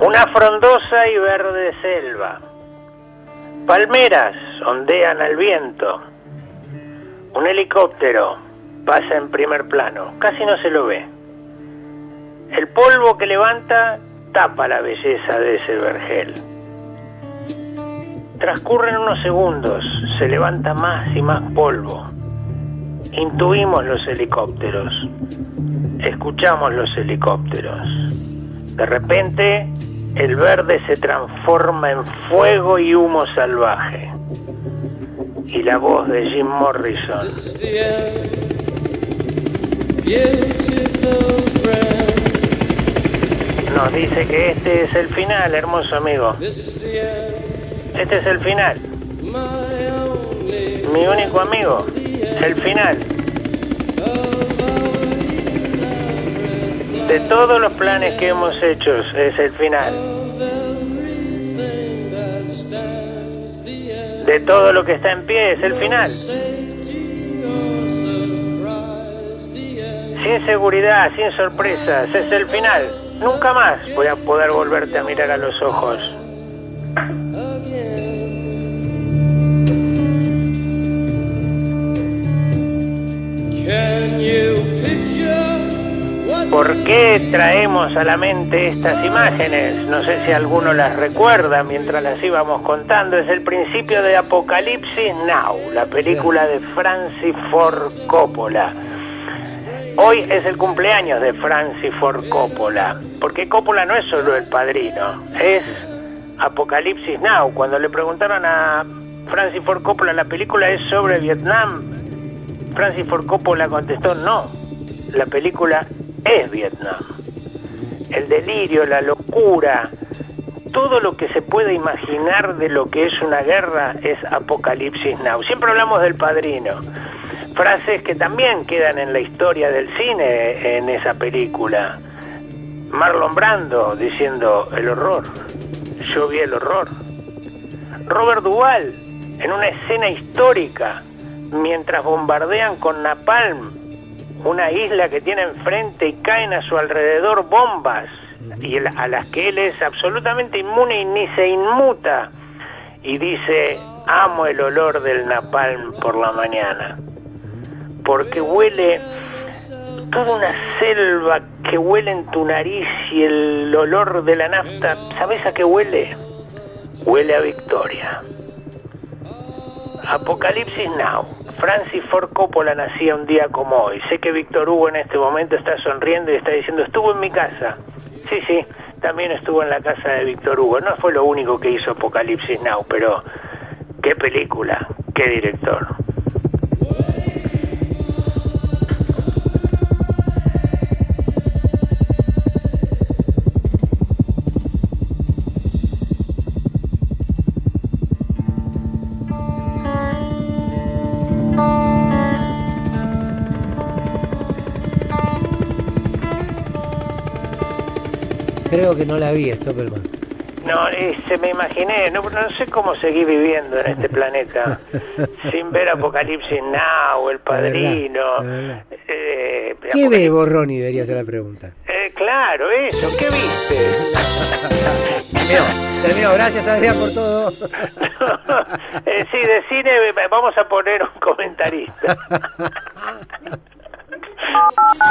Una frondosa y verde selva. Palmeras ondean al viento. Un helicóptero pasa en primer plano. Casi no se lo ve. El polvo que levanta tapa la belleza de ese vergel. Transcurren unos segundos, se levanta más y más polvo. Intuimos los helicópteros, escuchamos los helicópteros. De repente, el verde se transforma en fuego y humo salvaje. Y la voz de Jim Morrison. Nos dice que este es el final, hermoso amigo. Este es el final. Mi único amigo. El final. De todos los planes que hemos hecho es el final. De todo lo que está en pie es el final. Sin seguridad, sin sorpresas, es el final. Nunca más voy a poder volverte a mirar a los ojos. ¿Por qué traemos a la mente estas imágenes? No sé si alguno las recuerda mientras las íbamos contando. Es el principio de Apocalipsis Now, la película de Francis Ford Coppola. Hoy es el cumpleaños de Francis Ford Coppola, porque Coppola no es solo el padrino, es Apocalipsis Now. Cuando le preguntaron a Francis Ford Coppola, la película es sobre Vietnam, Francis Ford Coppola contestó no, la película es Vietnam. El delirio, la locura, todo lo que se puede imaginar de lo que es una guerra es Apocalipsis Now. Siempre hablamos del padrino. Frases que también quedan en la historia del cine en esa película. Marlon Brando diciendo el horror. Yo vi el horror. Robert Duvall en una escena histórica mientras bombardean con napalm una isla que tiene enfrente y caen a su alrededor bombas y a las que él es absolutamente inmune y ni se inmuta y dice amo el olor del napalm por la mañana porque huele toda una selva que huele en tu nariz y el olor de la nafta. ¿sabes a qué huele? huele a victoria Apocalipsis Now. Francis Ford Coppola nacía un día como hoy. Sé que Víctor Hugo en este momento está sonriendo y está diciendo, estuvo en mi casa. Sí, sí, también estuvo en la casa de Víctor Hugo. No fue lo único que hizo Apocalipsis Now, pero qué película, qué director. Creo que no la vi, Stoppelman. No, se me imaginé, no, no sé cómo seguir viviendo en este planeta sin ver Apocalipsis Now, El Padrino. Eh, ¿Qué ve Borroni? Debería ser la pregunta. Eh, claro, eso, ¿qué viste? terminó, terminó, gracias Adrián por todo. eh, sí, de cine vamos a poner un comentarista.